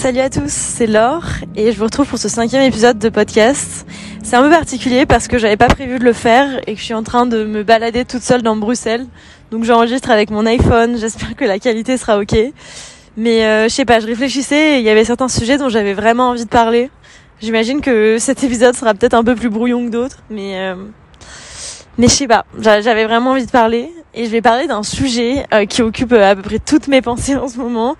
Salut à tous, c'est Laure et je vous retrouve pour ce cinquième épisode de podcast. C'est un peu particulier parce que j'avais pas prévu de le faire et que je suis en train de me balader toute seule dans Bruxelles. Donc j'enregistre avec mon iPhone, j'espère que la qualité sera ok. Mais euh, je sais pas, je réfléchissais et il y avait certains sujets dont j'avais vraiment envie de parler. J'imagine que cet épisode sera peut-être un peu plus brouillon que d'autres, mais euh, mais je sais pas, j'avais vraiment envie de parler et je vais parler d'un sujet euh, qui occupe à peu près toutes mes pensées en ce moment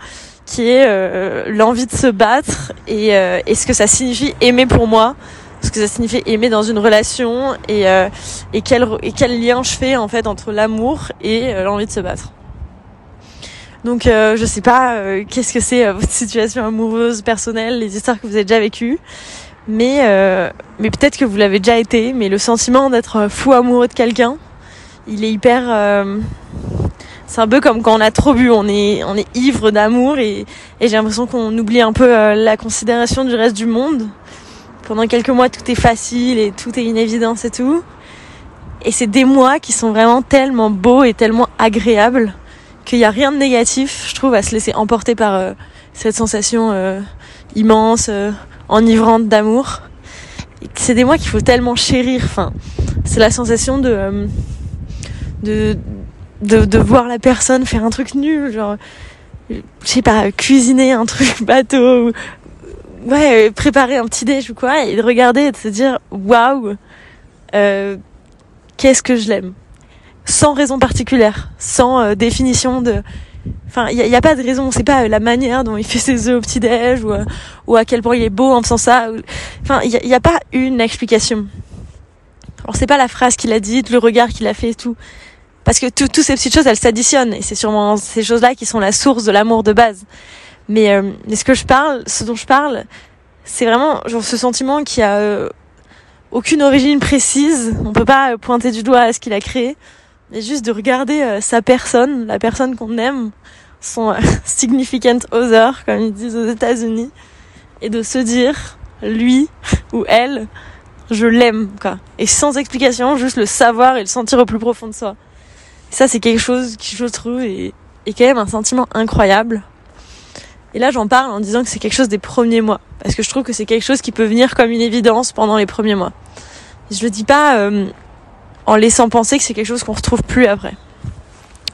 qui est euh, l'envie de se battre et, euh, et, ce que ça signifie aimer pour moi, ce que ça signifie aimer dans une relation et, euh, et, quel, et quel lien je fais en fait entre l'amour et l'envie de se battre. Donc je sais pas qu'est-ce que c'est votre situation amoureuse personnelle, les histoires que vous avez déjà vécues, mais mais peut-être que vous l'avez déjà été, mais le sentiment d'être fou amoureux de quelqu'un, il est hyper c'est un peu comme quand on a trop bu, on est, on est ivre d'amour et, et j'ai l'impression qu'on oublie un peu euh, la considération du reste du monde. Pendant quelques mois, tout est facile et tout est une évidence et tout. Et c'est des mois qui sont vraiment tellement beaux et tellement agréables qu'il n'y a rien de négatif, je trouve, à se laisser emporter par euh, cette sensation euh, immense, enivrante d'amour. C'est des mois qu'il faut tellement chérir. Enfin, c'est la sensation de, de de, de voir la personne faire un truc nul, genre, je sais pas, cuisiner un truc bateau, ou, ouais, préparer un petit déj ou quoi, et de regarder et de se dire, waouh, euh, qu'est-ce que je l'aime? Sans raison particulière, sans euh, définition de, enfin, il n'y a, pas de raison, c'est pas la manière dont il fait ses œufs au petit déj ou, ou à quel point il est beau en faisant ça. Enfin, il n'y a, a, pas une explication. Alors c'est pas la phrase qu'il a dite, le regard qu'il a fait et tout parce que toutes ces petites choses, elles s'additionnent et c'est sûrement ces choses-là qui sont la source de l'amour de base. Mais, euh, ce que je parle, ce dont je parle, c'est vraiment ce sentiment qui a euh, aucune origine précise. On peut pas pointer du doigt à ce qu'il a créé, mais juste de regarder euh, sa personne, la personne qu'on aime, son significant other, comme ils disent aux États-Unis, et de se dire, lui ou elle, je l'aime. Et sans explication, juste le savoir et le sentir au plus profond de soi ça, c'est quelque chose qui, je trouve, est, est quand même un sentiment incroyable. Et là, j'en parle en disant que c'est quelque chose des premiers mois. Parce que je trouve que c'est quelque chose qui peut venir comme une évidence pendant les premiers mois. je le dis pas euh, en laissant penser que c'est quelque chose qu'on retrouve plus après.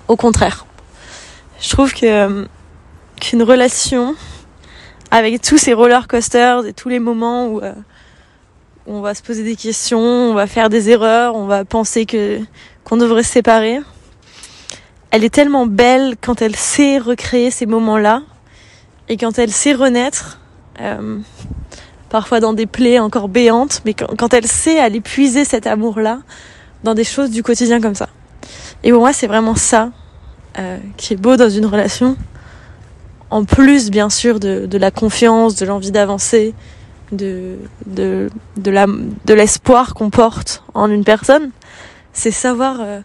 Au contraire. Je trouve que euh, qu'une relation avec tous ces roller coasters et tous les moments où, euh, on va se poser des questions, on va faire des erreurs, on va penser que qu'on devrait se séparer, elle est tellement belle quand elle sait recréer ces moments-là et quand elle sait renaître, euh, parfois dans des plaies encore béantes, mais quand, elle sait aller puiser cet amour-là dans des choses du quotidien comme ça. Et pour moi, c'est vraiment ça euh, qui est beau dans une relation. En plus, bien sûr, de, de la confiance, de l'envie d'avancer, de, de, de l'espoir qu'on porte en une personne, c'est savoir, euh,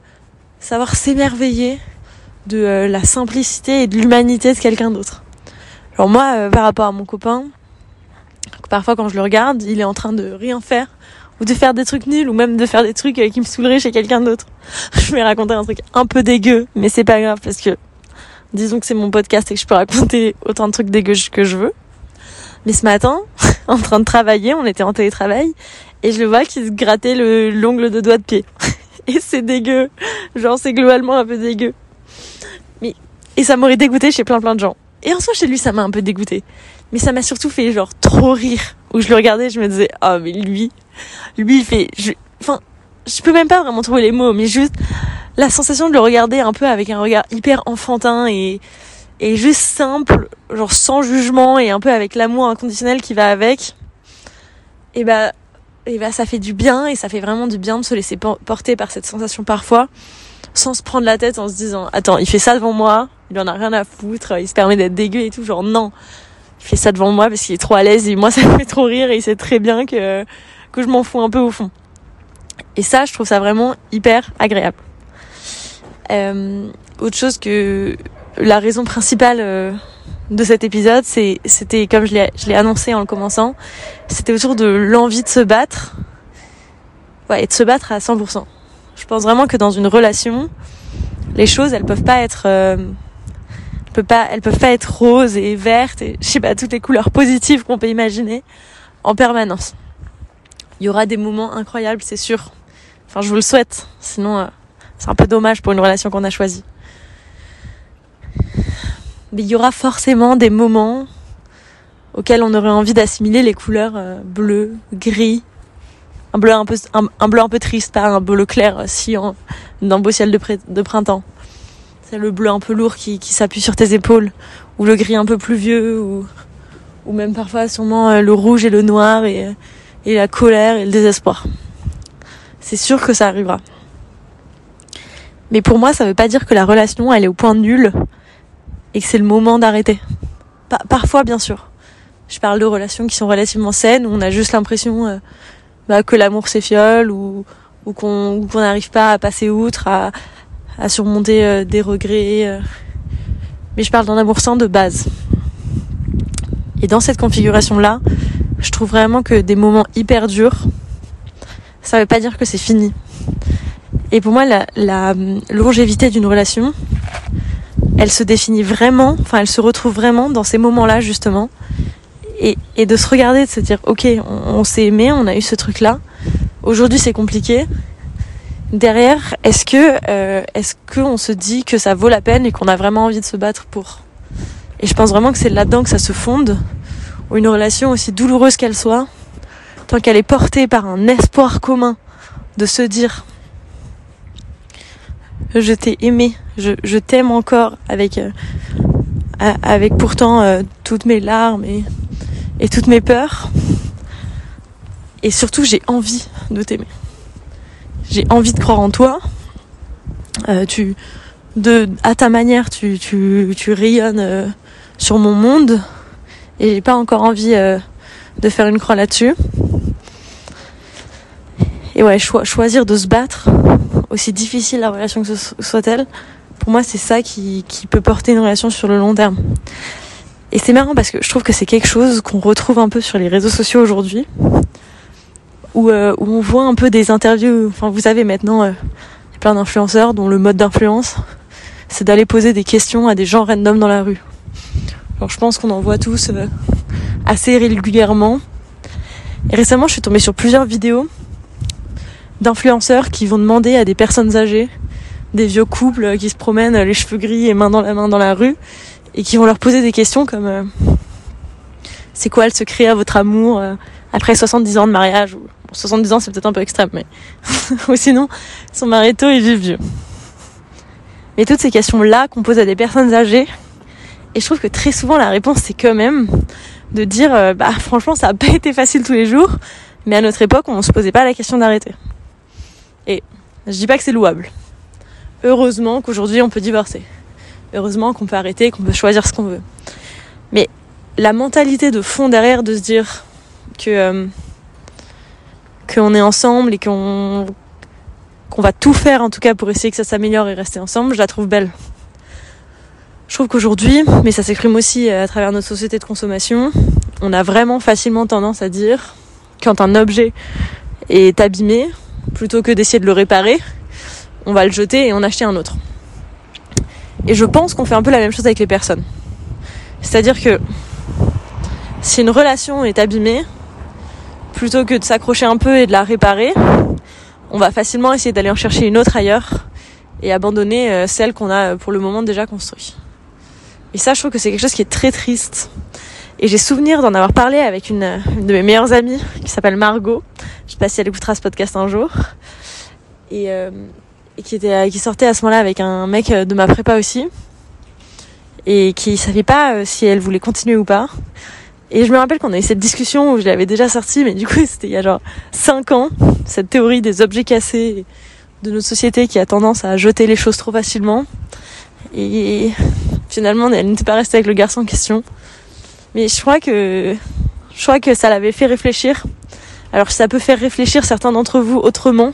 savoir s'émerveiller de euh, la simplicité et de l'humanité de quelqu'un d'autre. Alors moi, euh, par rapport à mon copain, parfois quand je le regarde, il est en train de rien faire ou de faire des trucs nuls ou même de faire des trucs euh, qui me saouleraient chez quelqu'un d'autre. je vais raconter un truc un peu dégueu, mais c'est pas grave parce que disons que c'est mon podcast et que je peux raconter autant de trucs dégueux que je veux. Mais ce matin, en train de travailler, on était en télétravail et je le vois qu'il se grattait l'ongle de doigt de pied. et c'est dégueu. Genre c'est globalement un peu dégueu. Et ça m'aurait dégoûté chez plein plein de gens. Et en soi, chez lui, ça m'a un peu dégoûté. Mais ça m'a surtout fait genre trop rire. Où je le regardais, je me disais, oh mais lui, lui il fait, je, enfin, je peux même pas vraiment trouver les mots, mais juste la sensation de le regarder un peu avec un regard hyper enfantin et et juste simple, genre sans jugement et un peu avec l'amour inconditionnel qui va avec. Et bah, et bah ça fait du bien et ça fait vraiment du bien de se laisser porter par cette sensation parfois sans se prendre la tête en se disant attends il fait ça devant moi il en a rien à foutre il se permet d'être dégueu et tout genre non. Il fait ça devant moi parce qu'il est trop à l'aise et moi ça me fait trop rire et il sait très bien que que je m'en fous un peu au fond. Et ça je trouve ça vraiment hyper agréable. Euh, autre chose que la raison principale euh, de cet épisode c'était comme je l'ai annoncé en le commençant c'était autour de l'envie de se battre ouais et de se battre à 100% je pense vraiment que dans une relation, les choses, elles peuvent pas être euh, peut pas, elles peuvent pas être roses et vertes et je sais pas toutes les couleurs positives qu'on peut imaginer en permanence. Il y aura des moments incroyables, c'est sûr. Enfin, je vous le souhaite. Sinon, euh, c'est un peu dommage pour une relation qu'on a choisie. Mais il y aura forcément des moments auxquels on aurait envie d'assimiler les couleurs euh, bleu, gris, un bleu un peu triste, pas un bleu clair euh, sciant d'un beau ciel de, printemps. C'est le bleu un peu lourd qui, s'appuie sur tes épaules, ou le gris un peu plus vieux, ou, même parfois sûrement euh, le rouge et le noir et, et la colère et le désespoir. C'est sûr que ça arrivera. Mais pour moi, ça veut pas dire que la relation, elle est au point nul et que c'est le moment d'arrêter. parfois, bien sûr. Je parle de relations qui sont relativement saines, où on a juste l'impression euh, bah, que l'amour s'effiole ou, ou qu'on n'arrive pas à passer outre, à, surmonter euh, des regrets. Euh. Mais je parle d'un amour sain de base. Et dans cette configuration-là, je trouve vraiment que des moments hyper durs, ça veut pas dire que c'est fini. Et pour moi, la, la longévité d'une relation, elle se définit vraiment, enfin, elle se retrouve vraiment dans ces moments-là, justement. Et, de se regarder, de se dire, ok, on, s'est aimé, on a eu ce truc-là. Aujourd'hui, c'est compliqué derrière, est-ce que euh, est-ce qu'on se dit que ça vaut la peine et qu'on a vraiment envie de se battre pour? Et je pense vraiment que c'est là-dedans que ça se fonde. Une relation aussi douloureuse qu'elle soit, tant qu'elle est portée par un espoir commun de se dire je t'ai aimé, je, je t'aime encore avec euh, avec pourtant euh, toutes mes larmes et, et toutes mes peurs. Et surtout j'ai envie de t'aimer j'ai envie de croire en toi. Euh, tu, de, à ta manière, tu, tu, tu rayonnes euh, sur mon monde et j'ai pas encore envie de faire une croix là-dessus. Et ouais, choisir de se battre, aussi difficile la relation que ce soit-elle, pour moi c'est ça qui, qui peut porter une relation sur le long terme. Et c'est marrant parce que je trouve que c'est quelque chose qu'on retrouve un peu sur les réseaux sociaux aujourd'hui où, euh, où on voit un peu des interviews. Enfin, vous savez maintenant, euh, il y a plein d'influenceurs dont le mode d'influence, c'est d'aller poser des questions à des gens random dans la rue. Alors, je pense qu'on en voit tous euh, assez régulièrement. Et récemment, je suis tombée sur plusieurs vidéos d'influenceurs qui vont demander à des personnes âgées, des vieux couples qui se promènent les cheveux gris et main dans la main dans la rue, et qui vont leur poser des questions comme c'est quoi le secret à votre amour après 70 ans de mariage 70 ans, c'est peut-être un peu extrême, mais. Ou sinon, son mari tôt et vivent vieux. Mais toutes ces questions-là qu'on pose à des personnes âgées, et je trouve que très souvent la réponse c'est quand même de dire, euh, bah franchement, ça n'a pas été facile tous les jours, mais à notre époque, on se posait pas la question d'arrêter. Je dis pas que c'est louable. Heureusement qu'aujourd'hui on peut divorcer. Heureusement qu'on peut arrêter, qu'on peut choisir ce qu'on veut. Mais la mentalité de fond derrière de se dire que euh, qu'on est ensemble et qu'on qu'on va tout faire en tout cas pour essayer que ça s'améliore et rester ensemble, je la trouve belle. Je trouve qu'aujourd'hui, mais ça s'exprime aussi à travers notre société de consommation, on a vraiment facilement tendance à dire quand un objet est abîmé, plutôt que d'essayer de le réparer, on va le jeter et en acheter un autre. Et je pense qu'on fait un peu la même chose avec les personnes. C'est-à-dire que si une relation est abîmée, plutôt que de s'accrocher un peu et de la réparer, on va facilement essayer d'aller en chercher une autre ailleurs et abandonner euh, celle qu'on a pour le moment déjà construite. Et ça, je trouve que c'est quelque chose qui est très triste. Et j'ai souvenir d'en avoir parlé avec une, de mes meilleures amies qui s'appelle Margot. Je sais pas si elle écoutera ce podcast un jour. Et, euh, qui était, qui sortait à ce moment-là avec un mec de ma prépa aussi. Et qui savait pas euh, si elle voulait continuer ou pas. Et je me rappelle qu'on a eu cette discussion où je l'avais déjà sortie, mais du coup c'était il y a genre 5 ans, cette théorie des objets cassés de notre société qui a tendance à jeter les choses trop facilement. Et finalement elle n'était pas restée avec le garçon en question. Mais je crois que je crois que ça l'avait fait réfléchir. Alors si ça peut faire réfléchir certains d'entre vous autrement,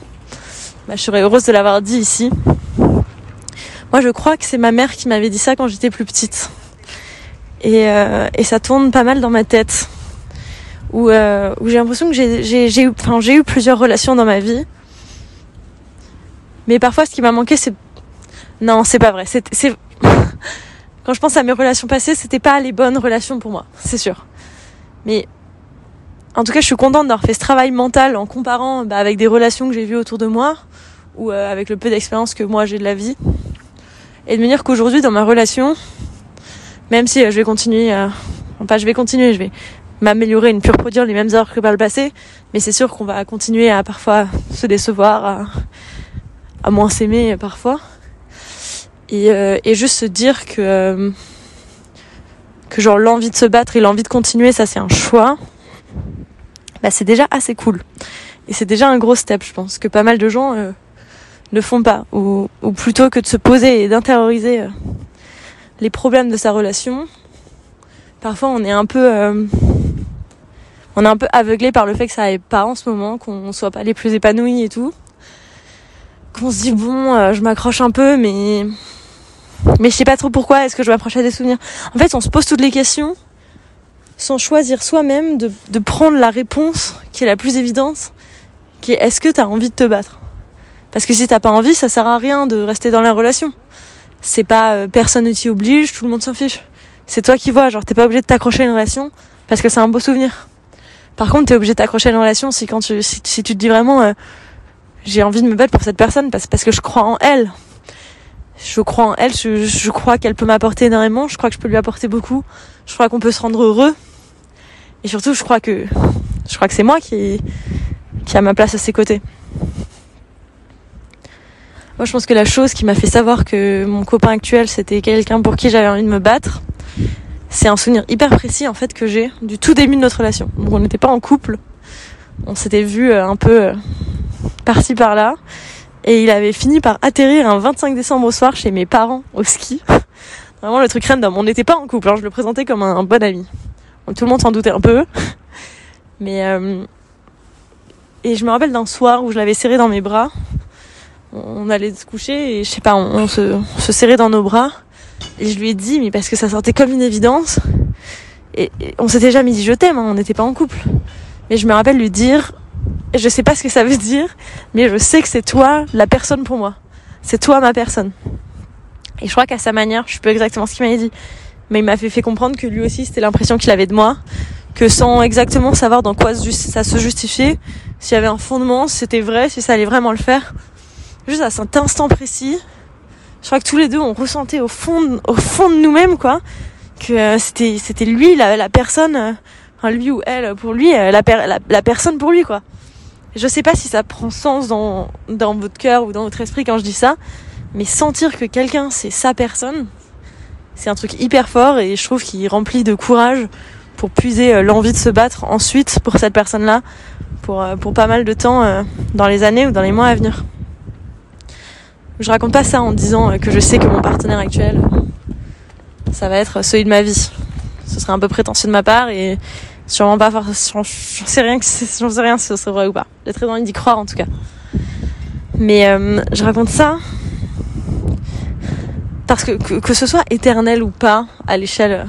bah, je serais heureuse de l'avoir dit ici. Moi je crois que c'est ma mère qui m'avait dit ça quand j'étais plus petite. Et, euh, et ça tourne pas mal dans ma tête. Où, euh, où j'ai l'impression que j'ai eu, eu plusieurs relations dans ma vie. Mais parfois, ce qui m'a manqué, c'est... Non, c'est pas vrai. C'est... quand je pense à mes relations passées, c'était pas les bonnes relations pour moi, c'est sûr. Mais en tout cas, je suis contente d'avoir fait ce travail mental en comparant bah, avec des relations que j'ai vues autour de moi ou euh, avec le peu d'expérience que moi j'ai de la vie. Et de me dire qu'aujourd'hui, dans ma relation, même si euh, je vais continuer, à... enfin je vais continuer, je vais m'améliorer, ne plus reproduire les mêmes erreurs que par le passé, mais c'est sûr qu'on va continuer à parfois se décevoir, à, à moins s'aimer parfois. Et, euh, et, juste se dire que, euh, que genre l'envie de se battre et l'envie de continuer, ça c'est un choix, bah c'est déjà assez cool. Et c'est déjà un gros step, je pense, que pas mal de gens euh, ne font pas. Ou, ou, plutôt que de se poser et d'intérioriser euh, les problèmes de sa relation, parfois on est un peu euh, on est un peu aveuglé par le fait que ça aille pas en ce moment, qu'on soit pas les plus épanouis et tout. Qu'on se dit bon, euh, je m'accroche un peu, mais mais je sais pas trop pourquoi. Est-ce que je m'approche à des souvenirs En fait, on se pose toutes les questions sans choisir soi-même de, de prendre la réponse qui est la plus évidente, qui est est-ce que t'as envie de te battre? Parce que si t'as pas envie, ça sert à rien de rester dans la relation. C'est pas euh, personne ne t'y oblige, tout le monde s'en fiche. C'est toi qui vois, genre t'es pas obligé de t'accrocher à une relation parce que c'est un beau souvenir. Par contre, t'es obligé de t'accrocher à une relation si quand tu, si, tu te dis vraiment, euh, j'ai envie de me battre pour cette personne parce, parce que je crois en elle. Je crois en elle, je, crois qu'elle peut m'apporter énormément, je crois que je peux lui apporter beaucoup, je crois qu'on peut se rendre heureux. Et surtout, je crois que, je crois que c'est moi qui, qui a ma place à ses côtés. Moi, je pense que la chose qui m'a fait savoir que mon copain actuel, c'était quelqu'un pour qui j'avais envie de me battre, c'est un souvenir hyper précis en fait que j'ai du tout début de notre relation. Donc on n'était pas en couple, on s'était vu un peu par-ci par-là, et il avait fini par atterrir un 25 décembre au soir chez mes parents au ski. Vraiment le truc random. On n'était pas en couple, hein, je le présentais comme un, bon ami. Tout le monde s'en doutait un peu, mais euh... et je me rappelle d'un soir où je l'avais serré dans mes bras. On allait se coucher et je sais pas, on, se, serrait dans nos bras. Et je lui ai dit, mais parce que ça sortait comme une évidence. Et, et on s'était jamais dit je t'aime, hein, on n'était pas en couple. Mais je me rappelle lui dire, je sais pas ce que ça veut dire, mais je sais que c'est toi la personne pour moi. C'est toi ma personne. Et je crois qu'à sa manière, je sais pas exactement ce qu'il m'avait dit, mais il m'a fait, comprendre que lui aussi c'était l'impression qu'il avait de moi, que sans exactement savoir dans quoi ça se justifiait, s'il y avait un fondement, si c'était vrai, si ça allait vraiment le faire, juste à cet instant précis, je crois que tous les deux on ressentait au fond au fond de nous-mêmes quoi que euh, c'était c'était lui la, la personne euh, lui ou elle pour lui euh, la, la, la, personne pour lui quoi je sais pas si ça prend sens dans dans votre cœur ou dans votre esprit quand je dis ça mais sentir que quelqu'un c'est sa personne c'est un truc hyper fort et je trouve qu'il remplit de courage pour puiser l'envie de se battre ensuite pour cette personne là pour pour pas mal de temps dans les années ou dans les mois à venir je raconte pas ça en disant que je sais que mon partenaire actuel, ça va être celui de ma vie. Ce serait un peu prétentieux de ma part et sûrement pas. J'en sais rien, j'en sais rien si ce vrai ou pas. J'ai très envie d'y croire en tout cas. Mais euh, je raconte ça parce que, que, ce soit éternel ou pas à l'échelle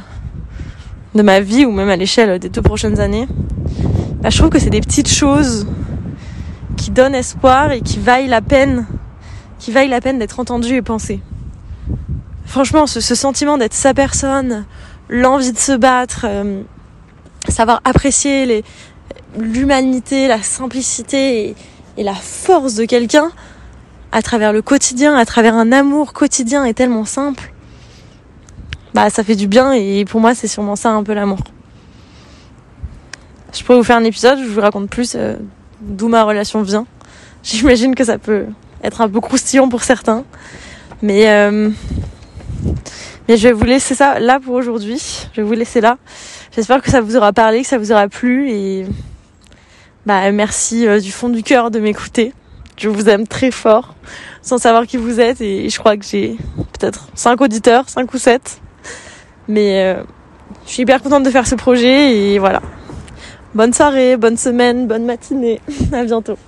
de ma vie ou même à l'échelle des deux prochaines années, bah, je trouve que c'est des petites choses qui donnent espoir et qui vaillent la peine qui la peine d'être entendu et pensé. Franchement, ce, ce sentiment d'être sa personne, l'envie de se battre, euh, savoir apprécier l'humanité, la simplicité et, et la force de quelqu'un à travers le quotidien, à travers un amour quotidien et tellement simple, bah ça fait du bien et pour moi c'est sûrement ça un peu l'amour. Je pourrais vous faire un épisode où je vous raconte plus euh, d'où ma relation vient. J'imagine que ça peut être un peu croustillant pour certains. Mais, euh, mais je vais vous laisser ça là pour aujourd'hui. Je vais vous laisser là. J'espère que ça vous aura parlé, que ça vous aura plu et bah merci euh, du fond du cœur de m'écouter. Je vous aime très fort sans savoir qui vous êtes et je crois que j'ai peut-être 5 auditeurs, 5 ou 7. Mais euh, je suis hyper contente de faire ce projet et voilà. Bonne soirée, bonne semaine, bonne matinée. À bientôt.